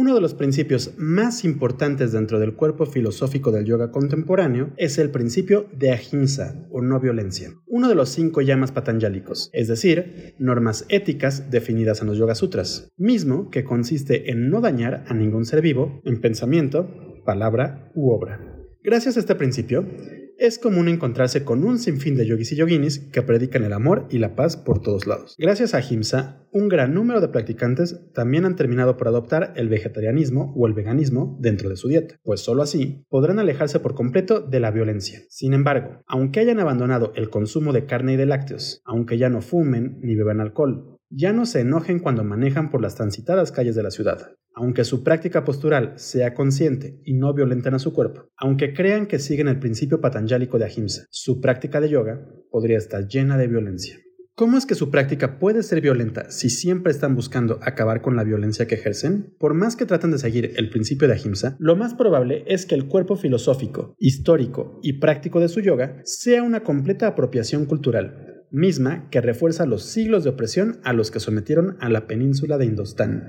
Uno de los principios más importantes dentro del cuerpo filosófico del yoga contemporáneo es el principio de ahimsa o no violencia, uno de los cinco llamas patanjálicos, es decir, normas éticas definidas en los Yoga Sutras, mismo que consiste en no dañar a ningún ser vivo en pensamiento, palabra u obra. Gracias a este principio, es común encontrarse con un sinfín de yogis y yoginis que predican el amor y la paz por todos lados. Gracias a Himsa, un gran número de practicantes también han terminado por adoptar el vegetarianismo o el veganismo dentro de su dieta, pues solo así podrán alejarse por completo de la violencia. Sin embargo, aunque hayan abandonado el consumo de carne y de lácteos, aunque ya no fumen ni beban alcohol, ya no se enojen cuando manejan por las transitadas calles de la ciudad. Aunque su práctica postural sea consciente y no violenten a su cuerpo, aunque crean que siguen el principio patanjálico de Ahimsa, su práctica de yoga podría estar llena de violencia. ¿Cómo es que su práctica puede ser violenta si siempre están buscando acabar con la violencia que ejercen? Por más que traten de seguir el principio de Ahimsa, lo más probable es que el cuerpo filosófico, histórico y práctico de su yoga sea una completa apropiación cultural, misma que refuerza los siglos de opresión a los que sometieron a la península de Indostán.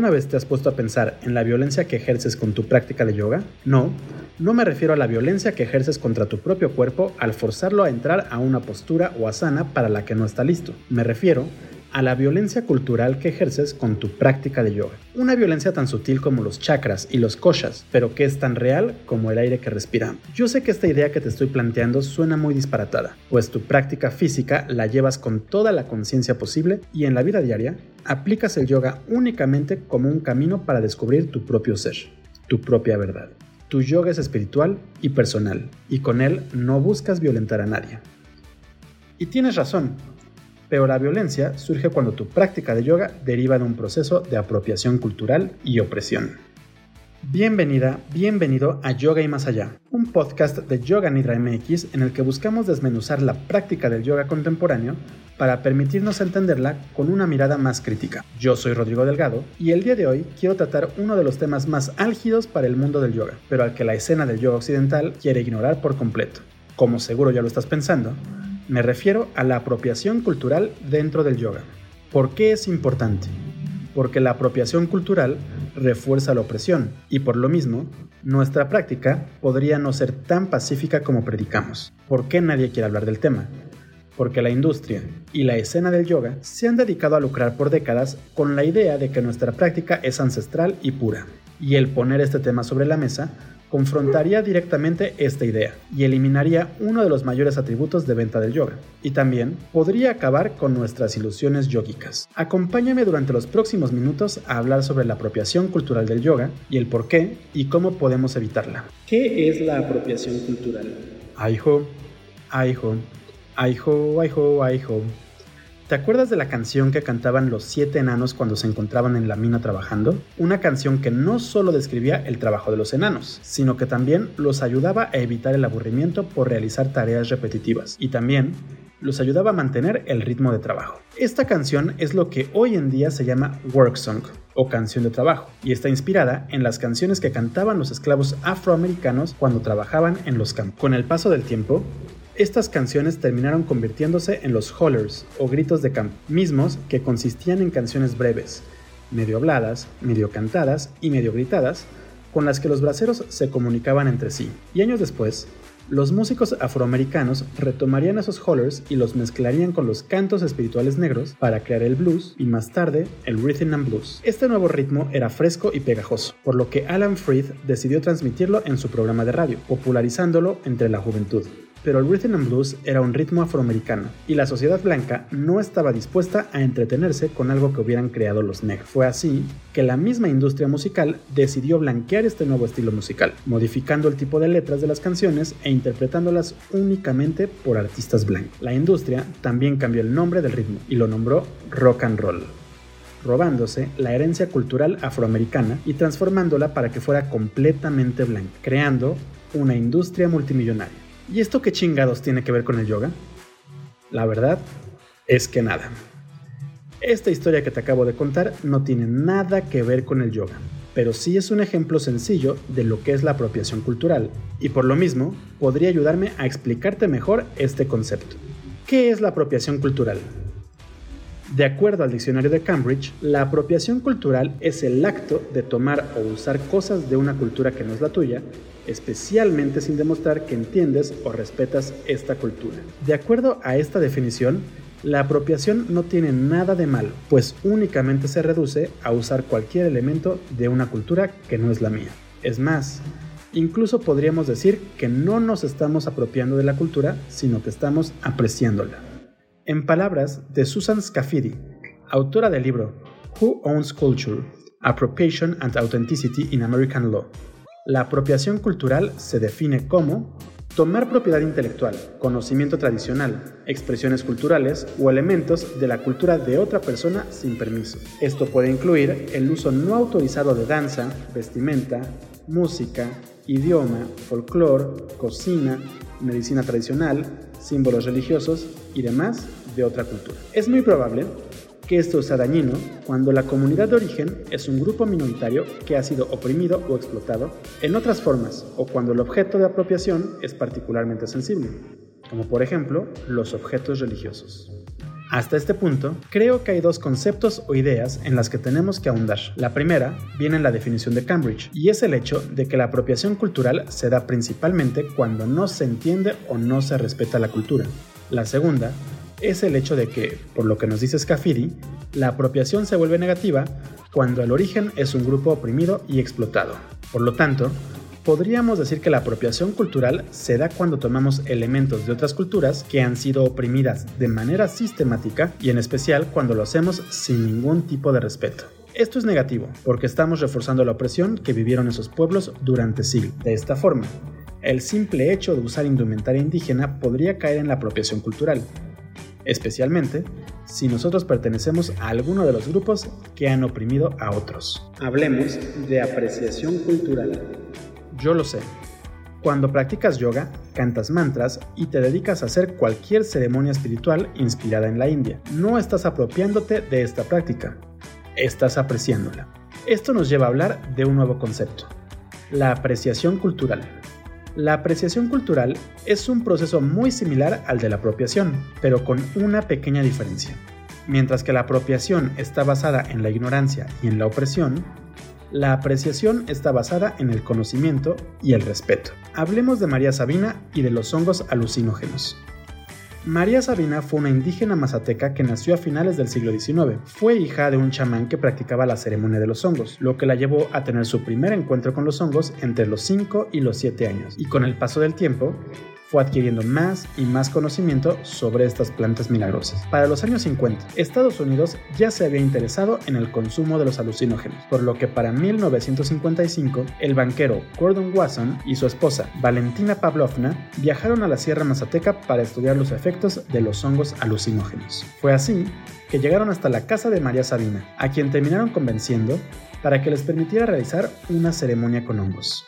¿Alguna vez te has puesto a pensar en la violencia que ejerces con tu práctica de yoga? No, no me refiero a la violencia que ejerces contra tu propio cuerpo al forzarlo a entrar a una postura o asana para la que no está listo. Me refiero a la violencia cultural que ejerces con tu práctica de yoga. Una violencia tan sutil como los chakras y los koshas, pero que es tan real como el aire que respiramos. Yo sé que esta idea que te estoy planteando suena muy disparatada, pues tu práctica física la llevas con toda la conciencia posible y en la vida diaria aplicas el yoga únicamente como un camino para descubrir tu propio ser, tu propia verdad. Tu yoga es espiritual y personal, y con él no buscas violentar a nadie. Y tienes razón, pero la violencia surge cuando tu práctica de yoga deriva de un proceso de apropiación cultural y opresión. Bienvenida, bienvenido a Yoga y Más Allá, un podcast de Yoga Nidra MX en el que buscamos desmenuzar la práctica del yoga contemporáneo para permitirnos entenderla con una mirada más crítica. Yo soy Rodrigo Delgado y el día de hoy quiero tratar uno de los temas más álgidos para el mundo del yoga, pero al que la escena del yoga occidental quiere ignorar por completo. Como seguro ya lo estás pensando, me refiero a la apropiación cultural dentro del yoga. ¿Por qué es importante? Porque la apropiación cultural refuerza la opresión y por lo mismo, nuestra práctica podría no ser tan pacífica como predicamos. ¿Por qué nadie quiere hablar del tema? Porque la industria y la escena del yoga se han dedicado a lucrar por décadas con la idea de que nuestra práctica es ancestral y pura. Y el poner este tema sobre la mesa confrontaría directamente esta idea y eliminaría uno de los mayores atributos de venta del yoga. Y también podría acabar con nuestras ilusiones yógicas. Acompáñame durante los próximos minutos a hablar sobre la apropiación cultural del yoga y el por qué y cómo podemos evitarla. ¿Qué es la apropiación cultural? Aiho, aiho, aiho, aiho, aiho. ¿Te acuerdas de la canción que cantaban los siete enanos cuando se encontraban en la mina trabajando? Una canción que no solo describía el trabajo de los enanos, sino que también los ayudaba a evitar el aburrimiento por realizar tareas repetitivas y también los ayudaba a mantener el ritmo de trabajo. Esta canción es lo que hoy en día se llama work song o canción de trabajo y está inspirada en las canciones que cantaban los esclavos afroamericanos cuando trabajaban en los campos. Con el paso del tiempo, estas canciones terminaron convirtiéndose en los hollers o gritos de campo, mismos que consistían en canciones breves, medio habladas, medio cantadas y medio gritadas, con las que los braceros se comunicaban entre sí. Y años después, los músicos afroamericanos retomarían esos hollers y los mezclarían con los cantos espirituales negros para crear el blues y más tarde el rhythm and blues. Este nuevo ritmo era fresco y pegajoso, por lo que Alan Freed decidió transmitirlo en su programa de radio, popularizándolo entre la juventud. Pero el rhythm and blues era un ritmo afroamericano y la sociedad blanca no estaba dispuesta a entretenerse con algo que hubieran creado los negros. Fue así que la misma industria musical decidió blanquear este nuevo estilo musical, modificando el tipo de letras de las canciones e interpretándolas únicamente por artistas blancos. La industria también cambió el nombre del ritmo y lo nombró rock and roll robándose la herencia cultural afroamericana y transformándola para que fuera completamente blanca, creando una industria multimillonaria. ¿Y esto qué chingados tiene que ver con el yoga? La verdad es que nada. Esta historia que te acabo de contar no tiene nada que ver con el yoga, pero sí es un ejemplo sencillo de lo que es la apropiación cultural, y por lo mismo podría ayudarme a explicarte mejor este concepto. ¿Qué es la apropiación cultural? De acuerdo al diccionario de Cambridge, la apropiación cultural es el acto de tomar o usar cosas de una cultura que no es la tuya, especialmente sin demostrar que entiendes o respetas esta cultura. De acuerdo a esta definición, la apropiación no tiene nada de malo, pues únicamente se reduce a usar cualquier elemento de una cultura que no es la mía. Es más, incluso podríamos decir que no nos estamos apropiando de la cultura, sino que estamos apreciándola. En palabras de Susan Scafidi, autora del libro Who Owns Culture? Appropriation and Authenticity in American Law. La apropiación cultural se define como tomar propiedad intelectual, conocimiento tradicional, expresiones culturales o elementos de la cultura de otra persona sin permiso. Esto puede incluir el uso no autorizado de danza, vestimenta, música, idioma, folclore, cocina, medicina tradicional, símbolos religiosos y demás de otra cultura. Es muy probable que esto sea dañino cuando la comunidad de origen es un grupo minoritario que ha sido oprimido o explotado en otras formas o cuando el objeto de apropiación es particularmente sensible, como por ejemplo los objetos religiosos. Hasta este punto, creo que hay dos conceptos o ideas en las que tenemos que ahondar. La primera viene en la definición de Cambridge, y es el hecho de que la apropiación cultural se da principalmente cuando no se entiende o no se respeta la cultura. La segunda es el hecho de que, por lo que nos dice Scafidi, la apropiación se vuelve negativa cuando el origen es un grupo oprimido y explotado. Por lo tanto, podríamos decir que la apropiación cultural se da cuando tomamos elementos de otras culturas que han sido oprimidas de manera sistemática y en especial cuando lo hacemos sin ningún tipo de respeto. Esto es negativo porque estamos reforzando la opresión que vivieron esos pueblos durante siglos. De esta forma, el simple hecho de usar indumentaria indígena podría caer en la apropiación cultural, especialmente si nosotros pertenecemos a alguno de los grupos que han oprimido a otros. Hablemos de apreciación cultural. Yo lo sé. Cuando practicas yoga, cantas mantras y te dedicas a hacer cualquier ceremonia espiritual inspirada en la India, no estás apropiándote de esta práctica, estás apreciándola. Esto nos lleva a hablar de un nuevo concepto, la apreciación cultural. La apreciación cultural es un proceso muy similar al de la apropiación, pero con una pequeña diferencia. Mientras que la apropiación está basada en la ignorancia y en la opresión, la apreciación está basada en el conocimiento y el respeto. Hablemos de María Sabina y de los hongos alucinógenos. María Sabina fue una indígena mazateca que nació a finales del siglo XIX. Fue hija de un chamán que practicaba la ceremonia de los hongos, lo que la llevó a tener su primer encuentro con los hongos entre los 5 y los 7 años. Y con el paso del tiempo, fue adquiriendo más y más conocimiento sobre estas plantas milagrosas. Para los años 50, Estados Unidos ya se había interesado en el consumo de los alucinógenos, por lo que para 1955 el banquero Gordon Wasson y su esposa Valentina Pavlovna viajaron a la Sierra Mazateca para estudiar los efectos de los hongos alucinógenos. Fue así que llegaron hasta la casa de María Sabina, a quien terminaron convenciendo para que les permitiera realizar una ceremonia con hongos.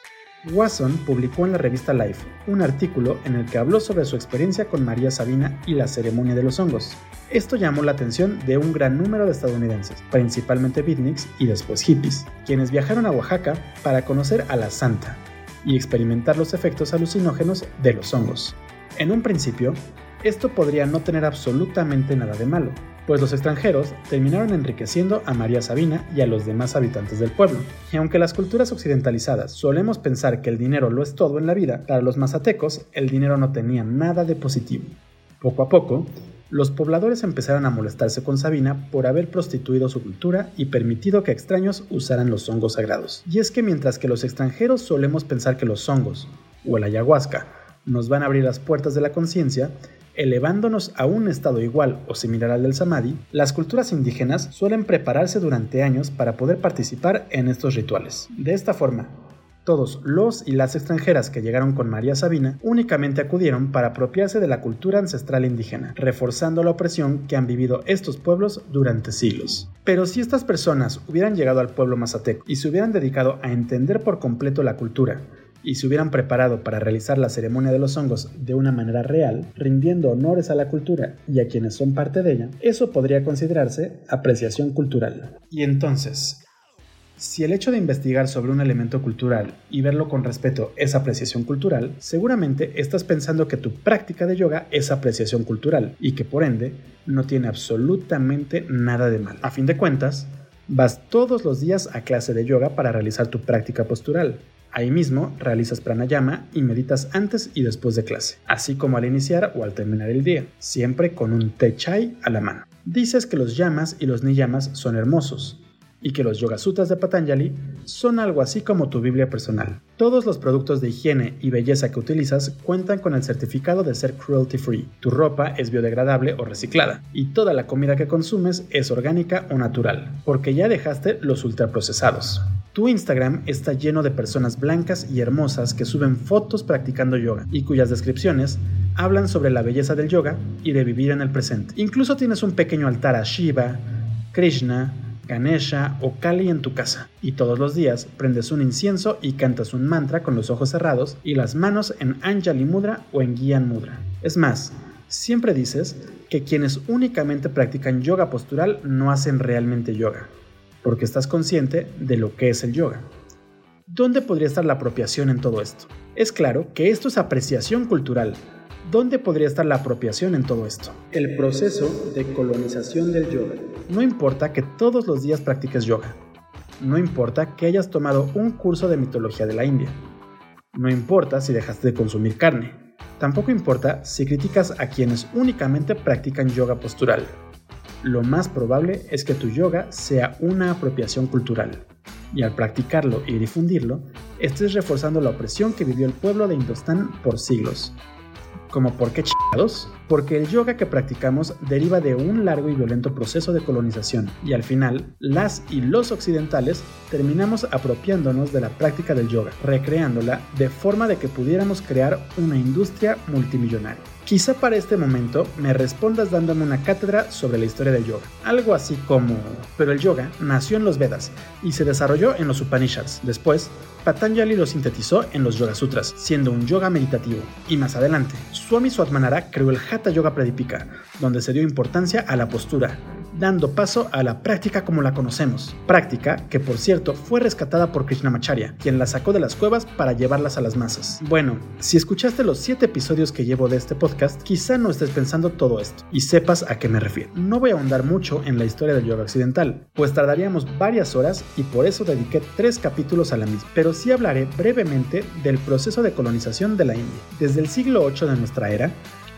Wasson publicó en la revista Life un artículo en el que habló sobre su experiencia con María Sabina y la ceremonia de los hongos. Esto llamó la atención de un gran número de estadounidenses, principalmente beatniks y después hippies, quienes viajaron a Oaxaca para conocer a la santa y experimentar los efectos alucinógenos de los hongos. En un principio, esto podría no tener absolutamente nada de malo, pues los extranjeros terminaron enriqueciendo a María Sabina y a los demás habitantes del pueblo. Y aunque las culturas occidentalizadas solemos pensar que el dinero lo es todo en la vida, para los mazatecos el dinero no tenía nada de positivo. Poco a poco, los pobladores empezaron a molestarse con Sabina por haber prostituido su cultura y permitido que extraños usaran los hongos sagrados. Y es que mientras que los extranjeros solemos pensar que los hongos, o el ayahuasca, nos van a abrir las puertas de la conciencia, elevándonos a un estado igual o similar al del samadhi, las culturas indígenas suelen prepararse durante años para poder participar en estos rituales. De esta forma, todos los y las extranjeras que llegaron con María Sabina únicamente acudieron para apropiarse de la cultura ancestral indígena, reforzando la opresión que han vivido estos pueblos durante siglos. Pero si estas personas hubieran llegado al pueblo mazateco y se hubieran dedicado a entender por completo la cultura, y se hubieran preparado para realizar la ceremonia de los hongos de una manera real, rindiendo honores a la cultura y a quienes son parte de ella, eso podría considerarse apreciación cultural. Y entonces, si el hecho de investigar sobre un elemento cultural y verlo con respeto es apreciación cultural, seguramente estás pensando que tu práctica de yoga es apreciación cultural y que por ende no tiene absolutamente nada de mal. A fin de cuentas, vas todos los días a clase de yoga para realizar tu práctica postural. Ahí mismo realizas pranayama y meditas antes y después de clase, así como al iniciar o al terminar el día, siempre con un te chai a la mano. Dices que los yamas y los niyamas son hermosos, y que los Yoga Sutras de Patanjali son algo así como tu Biblia personal. Todos los productos de higiene y belleza que utilizas cuentan con el certificado de ser cruelty free. Tu ropa es biodegradable o reciclada y toda la comida que consumes es orgánica o natural, porque ya dejaste los ultraprocesados. Tu Instagram está lleno de personas blancas y hermosas que suben fotos practicando yoga y cuyas descripciones hablan sobre la belleza del yoga y de vivir en el presente. Incluso tienes un pequeño altar a Shiva, Krishna, Ganesha o Kali en tu casa, y todos los días prendes un incienso y cantas un mantra con los ojos cerrados y las manos en Anjali Mudra o en Gyan Mudra. Es más, siempre dices que quienes únicamente practican yoga postural no hacen realmente yoga, porque estás consciente de lo que es el yoga. ¿Dónde podría estar la apropiación en todo esto? Es claro que esto es apreciación cultural, ¿Dónde podría estar la apropiación en todo esto? El proceso de colonización del yoga. No importa que todos los días practiques yoga. No importa que hayas tomado un curso de mitología de la India. No importa si dejaste de consumir carne. Tampoco importa si criticas a quienes únicamente practican yoga postural. Lo más probable es que tu yoga sea una apropiación cultural. Y al practicarlo y difundirlo, estés reforzando la opresión que vivió el pueblo de Indostán por siglos ¿Como por qué chingados? Porque el yoga que practicamos deriva de un largo y violento proceso de colonización y al final las y los occidentales terminamos apropiándonos de la práctica del yoga, recreándola de forma de que pudiéramos crear una industria multimillonaria. Quizá para este momento me respondas dándome una cátedra sobre la historia del yoga. Algo así como, pero el yoga nació en los Vedas y se desarrolló en los Upanishads. Después, Patanjali lo sintetizó en los Yoga Sutras, siendo un yoga meditativo. Y más adelante, Swami Swatmanara creó el Hatha Yoga Pradipika, donde se dio importancia a la postura, dando paso a la práctica como la conocemos. Práctica que, por cierto, fue rescatada por Krishnamacharya, quien la sacó de las cuevas para llevarlas a las masas. Bueno, si escuchaste los 7 episodios que llevo de este podcast, quizá no estés pensando todo esto y sepas a qué me refiero. No voy a ahondar mucho en la historia del yoga occidental, pues tardaríamos varias horas y por eso dediqué 3 capítulos a la misma. Pero sí hablaré brevemente del proceso de colonización de la India. Desde el siglo VIII de nuestra era,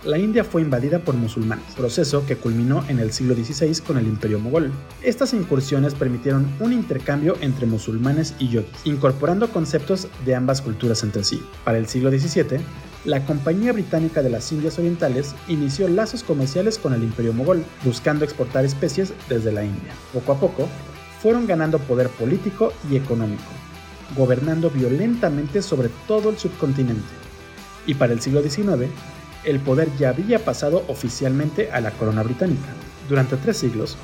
la India fue invadida por musulmanes, proceso que culminó en el siglo XVI con el Imperio Mogol. Estas incursiones permitieron un intercambio entre musulmanes y yogis, incorporando conceptos de ambas culturas entre sí. Para el siglo XVII, la Compañía Británica de las Indias Orientales inició lazos comerciales con el Imperio Mogol, buscando exportar especies desde la India. Poco a poco, fueron ganando poder político y económico, gobernando violentamente sobre todo el subcontinente. Y para el siglo XIX, el poder ya había pasado oficialmente a la corona británica. Durante tres siglos,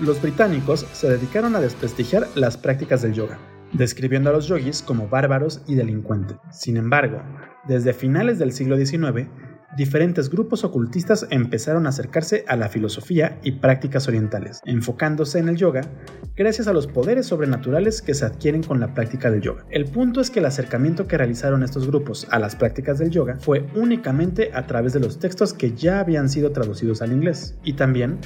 los británicos se dedicaron a desprestigiar las prácticas del yoga, describiendo a los yogis como bárbaros y delincuentes. Sin embargo, desde finales del siglo XIX, diferentes grupos ocultistas empezaron a acercarse a la filosofía y prácticas orientales, enfocándose en el yoga gracias a los poderes sobrenaturales que se adquieren con la práctica del yoga. El punto es que el acercamiento que realizaron estos grupos a las prácticas del yoga fue únicamente a través de los textos que ya habían sido traducidos al inglés y también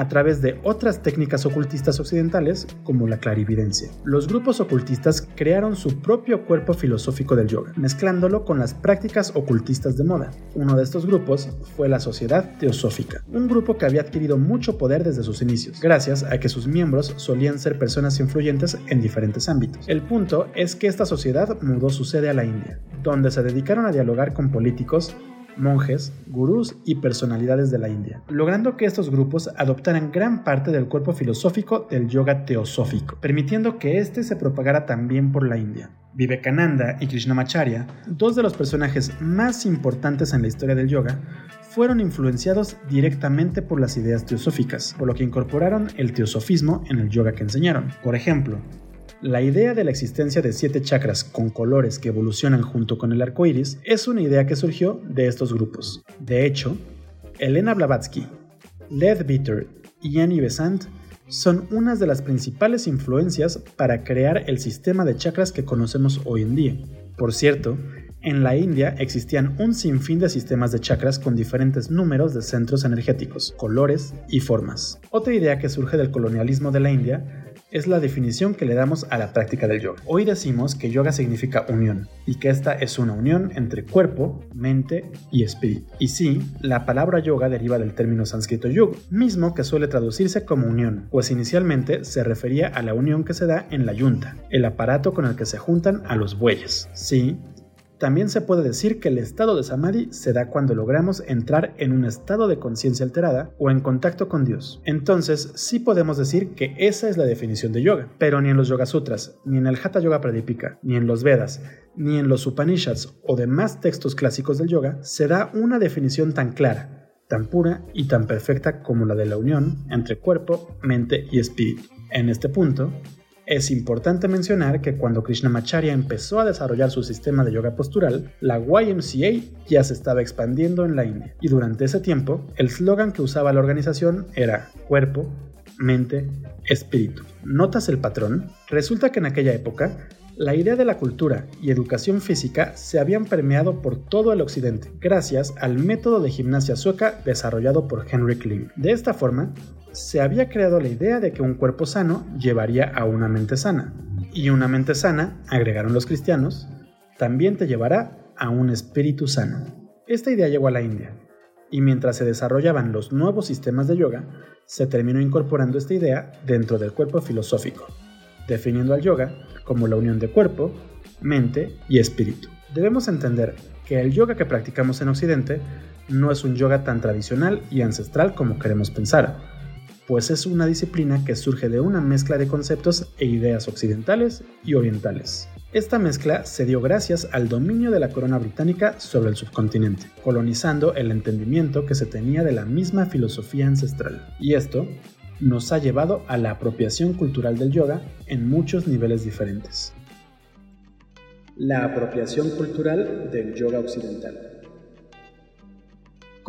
a través de otras técnicas ocultistas occidentales como la clarividencia. Los grupos ocultistas crearon su propio cuerpo filosófico del yoga, mezclándolo con las prácticas ocultistas de moda. Uno de estos grupos fue la Sociedad Teosófica, un grupo que había adquirido mucho poder desde sus inicios, gracias a que sus miembros solían ser personas influyentes en diferentes ámbitos. El punto es que esta sociedad mudó su sede a la India, donde se dedicaron a dialogar con políticos, monjes, gurús y personalidades de la India, logrando que estos grupos adoptaran gran parte del cuerpo filosófico del yoga teosófico, permitiendo que éste se propagara también por la India. Vivekananda y Krishnamacharya, dos de los personajes más importantes en la historia del yoga, fueron influenciados directamente por las ideas teosóficas, por lo que incorporaron el teosofismo en el yoga que enseñaron. Por ejemplo, la idea de la existencia de siete chakras con colores que evolucionan junto con el arco iris es una idea que surgió de estos grupos. De hecho, Elena Blavatsky, Leadbeater y Annie Besant son unas de las principales influencias para crear el sistema de chakras que conocemos hoy en día. Por cierto, en la India existían un sinfín de sistemas de chakras con diferentes números de centros energéticos, colores y formas. Otra idea que surge del colonialismo de la India es la definición que le damos a la práctica del yoga. Hoy decimos que yoga significa unión y que esta es una unión entre cuerpo, mente y espíritu. Y sí, la palabra yoga deriva del término sánscrito yuga, mismo que suele traducirse como unión, pues inicialmente se refería a la unión que se da en la yunta, el aparato con el que se juntan a los bueyes. Sí, también se puede decir que el estado de samadhi se da cuando logramos entrar en un estado de conciencia alterada o en contacto con Dios. Entonces, sí podemos decir que esa es la definición de yoga, pero ni en los Yoga Sutras, ni en el Hatha Yoga Pradipika, ni en los Vedas, ni en los Upanishads o demás textos clásicos del yoga se da una definición tan clara, tan pura y tan perfecta como la de la unión entre cuerpo, mente y espíritu. En este punto, es importante mencionar que cuando Krishnamacharya empezó a desarrollar su sistema de yoga postural, la YMCA ya se estaba expandiendo en la India. Y durante ese tiempo, el slogan que usaba la organización era cuerpo, mente, espíritu. ¿Notas el patrón? Resulta que en aquella época, la idea de la cultura y educación física se habían permeado por todo el occidente, gracias al método de gimnasia sueca desarrollado por Henry Kling. De esta forma, se había creado la idea de que un cuerpo sano llevaría a una mente sana. Y una mente sana, agregaron los cristianos, también te llevará a un espíritu sano. Esta idea llegó a la India, y mientras se desarrollaban los nuevos sistemas de yoga, se terminó incorporando esta idea dentro del cuerpo filosófico, definiendo al yoga como la unión de cuerpo, mente y espíritu. Debemos entender que el yoga que practicamos en Occidente no es un yoga tan tradicional y ancestral como queremos pensar, pues es una disciplina que surge de una mezcla de conceptos e ideas occidentales y orientales. Esta mezcla se dio gracias al dominio de la corona británica sobre el subcontinente, colonizando el entendimiento que se tenía de la misma filosofía ancestral. Y esto nos ha llevado a la apropiación cultural del yoga en muchos niveles diferentes. La apropiación cultural del yoga occidental.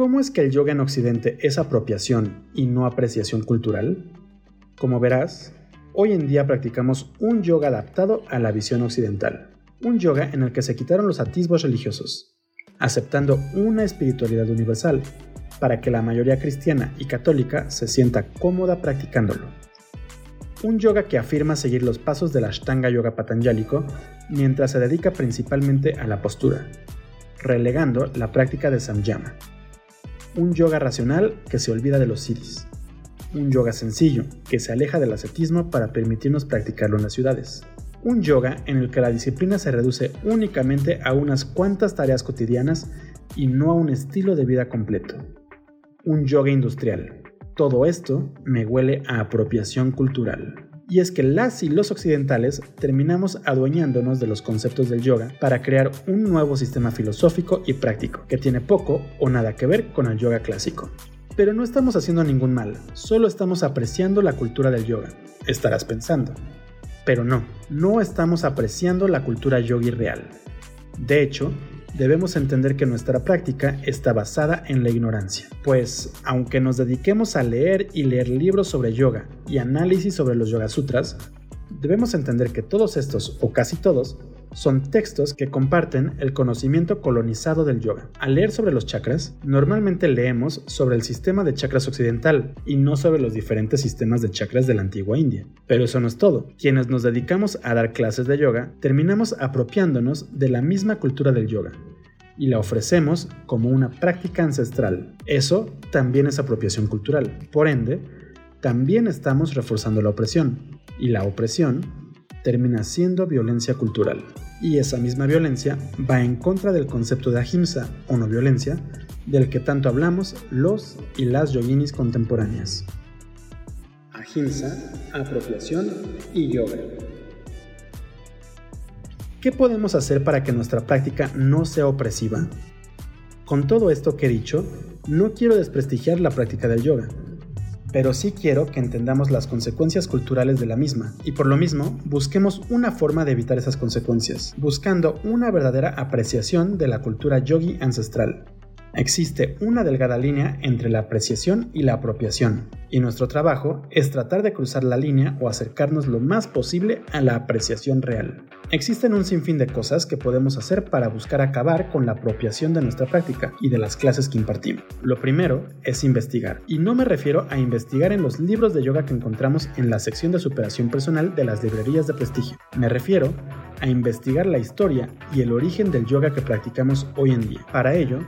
¿Cómo es que el yoga en Occidente es apropiación y no apreciación cultural? Como verás, hoy en día practicamos un yoga adaptado a la visión occidental, un yoga en el que se quitaron los atisbos religiosos, aceptando una espiritualidad universal, para que la mayoría cristiana y católica se sienta cómoda practicándolo. Un yoga que afirma seguir los pasos del Ashtanga Yoga Patanjálico mientras se dedica principalmente a la postura, relegando la práctica de Samyama, un yoga racional que se olvida de los siddhis. Un yoga sencillo que se aleja del ascetismo para permitirnos practicarlo en las ciudades. Un yoga en el que la disciplina se reduce únicamente a unas cuantas tareas cotidianas y no a un estilo de vida completo. Un yoga industrial. Todo esto me huele a apropiación cultural y es que las y los occidentales terminamos adueñándonos de los conceptos del yoga para crear un nuevo sistema filosófico y práctico que tiene poco o nada que ver con el yoga clásico. Pero no estamos haciendo ningún mal, solo estamos apreciando la cultura del yoga, estarás pensando. Pero no, no estamos apreciando la cultura yogi real. De hecho, debemos entender que nuestra práctica está basada en la ignorancia, pues aunque nos dediquemos a leer y leer libros sobre yoga y análisis sobre los Yoga Sutras, debemos entender que todos estos, o casi todos, son textos que comparten el conocimiento colonizado del yoga. Al leer sobre los chakras, normalmente leemos sobre el sistema de chakras occidental y no sobre los diferentes sistemas de chakras de la antigua India. Pero eso no es todo. Quienes nos dedicamos a dar clases de yoga terminamos apropiándonos de la misma cultura del yoga y la ofrecemos como una práctica ancestral. Eso también es apropiación cultural. Por ende, también estamos reforzando la opresión. Y la opresión termina siendo violencia cultural. Y esa misma violencia va en contra del concepto de ahimsa o no violencia del que tanto hablamos los y las yoginis contemporáneas. Ahimsa, apropiación y yoga. ¿Qué podemos hacer para que nuestra práctica no sea opresiva? Con todo esto que he dicho, no quiero desprestigiar la práctica del yoga, pero sí quiero que entendamos las consecuencias culturales de la misma, y por lo mismo busquemos una forma de evitar esas consecuencias, buscando una verdadera apreciación de la cultura yogi ancestral. Existe una delgada línea entre la apreciación y la apropiación, y nuestro trabajo es tratar de cruzar la línea o acercarnos lo más posible a la apreciación real. Existen un sinfín de cosas que podemos hacer para buscar acabar con la apropiación de nuestra práctica y de las clases que impartimos. Lo primero es investigar, y no me refiero a investigar en los libros de yoga que encontramos en la sección de superación personal de las librerías de prestigio. Me refiero a investigar la historia y el origen del yoga que practicamos hoy en día. Para ello,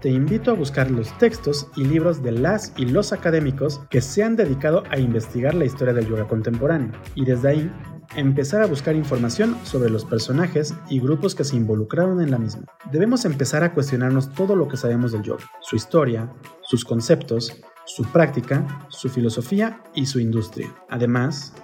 te invito a buscar los textos y libros de las y los académicos que se han dedicado a investigar la historia del yoga contemporáneo y desde ahí empezar a buscar información sobre los personajes y grupos que se involucraron en la misma. Debemos empezar a cuestionarnos todo lo que sabemos del yoga, su historia, sus conceptos, su práctica, su filosofía y su industria. Además,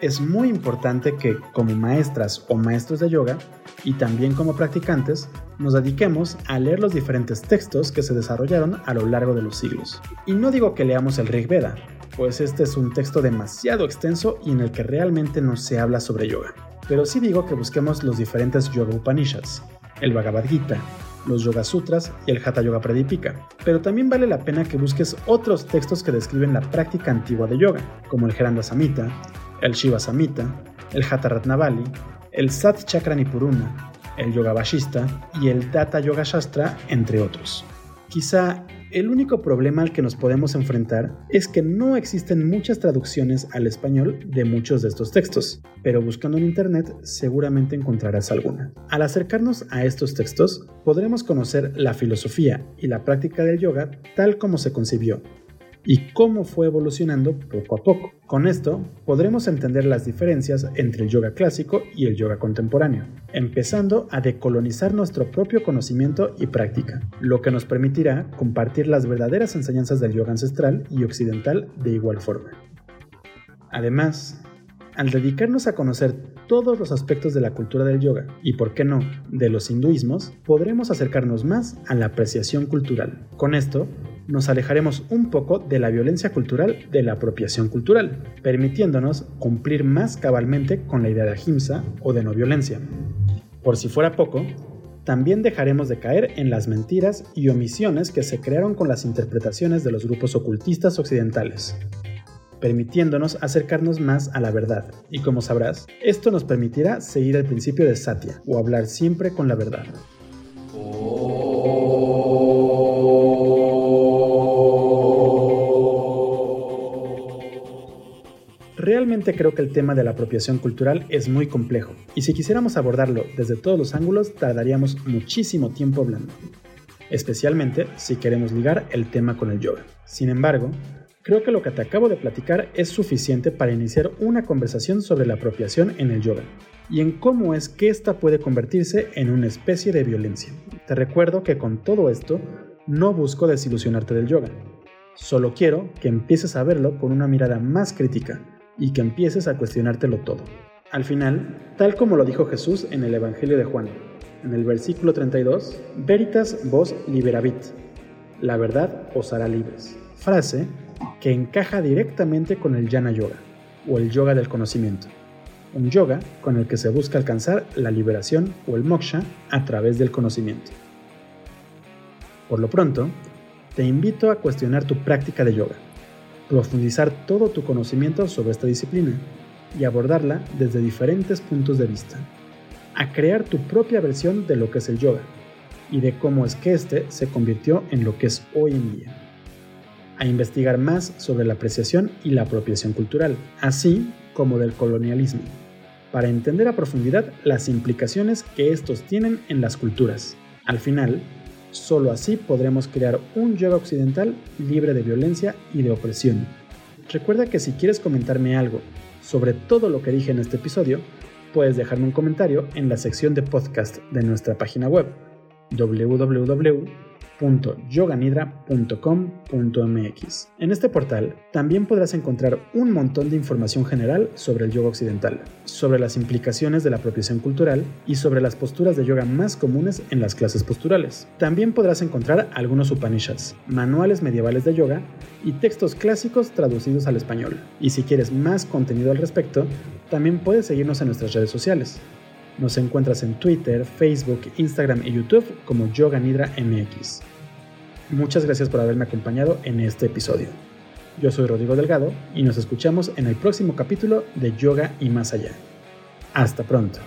es muy importante que como maestras o maestros de yoga y también como practicantes nos dediquemos a leer los diferentes textos que se desarrollaron a lo largo de los siglos. Y no digo que leamos el Rig Veda, pues este es un texto demasiado extenso y en el que realmente no se habla sobre yoga. Pero sí digo que busquemos los diferentes Yoga Upanishads, el Bhagavad Gita, los Yoga Sutras y el Hatha Yoga Pradipika. Pero también vale la pena que busques otros textos que describen la práctica antigua de yoga, como el Heranda Samhita, el Shiva Samhita, el Hatha Ratnavali, el Sat Chakra Nipuruna, el Yoga Vashista y el Data Yoga Shastra, entre otros. Quizá el único problema al que nos podemos enfrentar es que no existen muchas traducciones al español de muchos de estos textos, pero buscando en internet seguramente encontrarás alguna. Al acercarnos a estos textos, podremos conocer la filosofía y la práctica del yoga tal como se concibió y cómo fue evolucionando poco a poco. Con esto podremos entender las diferencias entre el yoga clásico y el yoga contemporáneo, empezando a decolonizar nuestro propio conocimiento y práctica, lo que nos permitirá compartir las verdaderas enseñanzas del yoga ancestral y occidental de igual forma. Además, al dedicarnos a conocer todos los aspectos de la cultura del yoga y, por qué no, de los hinduismos, podremos acercarnos más a la apreciación cultural. Con esto, nos alejaremos un poco de la violencia cultural de la apropiación cultural, permitiéndonos cumplir más cabalmente con la idea de ahimsa o de no violencia. Por si fuera poco, también dejaremos de caer en las mentiras y omisiones que se crearon con las interpretaciones de los grupos ocultistas occidentales, permitiéndonos acercarnos más a la verdad. Y como sabrás, esto nos permitirá seguir el principio de Satya, o hablar siempre con la verdad. Realmente creo que el tema de la apropiación cultural es muy complejo, y si quisiéramos abordarlo desde todos los ángulos tardaríamos muchísimo tiempo hablando, especialmente si queremos ligar el tema con el yoga. Sin embargo, creo que lo que te acabo de platicar es suficiente para iniciar una conversación sobre la apropiación en el yoga y en cómo es que ésta puede convertirse en una especie de violencia. Te recuerdo que con todo esto no busco desilusionarte del yoga, solo quiero que empieces a verlo con una mirada más crítica y que empieces a cuestionártelo todo. Al final, tal como lo dijo Jesús en el Evangelio de Juan, en el versículo 32, Veritas vos liberavit, la verdad os hará libres. Frase que encaja directamente con el Jnana Yoga, o el yoga del conocimiento. Un yoga con el que se busca alcanzar la liberación o el moksha a través del conocimiento. Por lo pronto, te invito a cuestionar tu práctica de yoga profundizar todo tu conocimiento sobre esta disciplina y abordarla desde diferentes puntos de vista. a crear tu propia versión de lo que es el yoga y de cómo es que éste se convirtió en lo que es hoy en día. A investigar más sobre la apreciación y la apropiación cultural, así como del colonialismo, para entender a profundidad las implicaciones que estos tienen en las culturas. Al final, solo así podremos crear un yoga occidental libre de violencia y de opresión. Recuerda que si quieres comentarme algo sobre todo lo que dije en este episodio, puedes dejarme un comentario en la sección de podcast de nuestra página web www.yoganidra.com.mx. En este portal también podrás encontrar un montón de información general sobre el yoga occidental, sobre las implicaciones de la apropiación cultural y sobre las posturas de yoga más comunes en las clases posturales. También podrás encontrar algunos Upanishads, manuales medievales de yoga y textos clásicos traducidos al español. Y si quieres más contenido al respecto, también puedes seguirnos en nuestras redes sociales. Nos encuentras en Twitter, Facebook, Instagram y YouTube como Yoga Nidra MX. Muchas gracias por haberme acompañado en este episodio. Yo soy Rodrigo Delgado y nos escuchamos en el próximo capítulo de Yoga y Más Allá. Hasta pronto.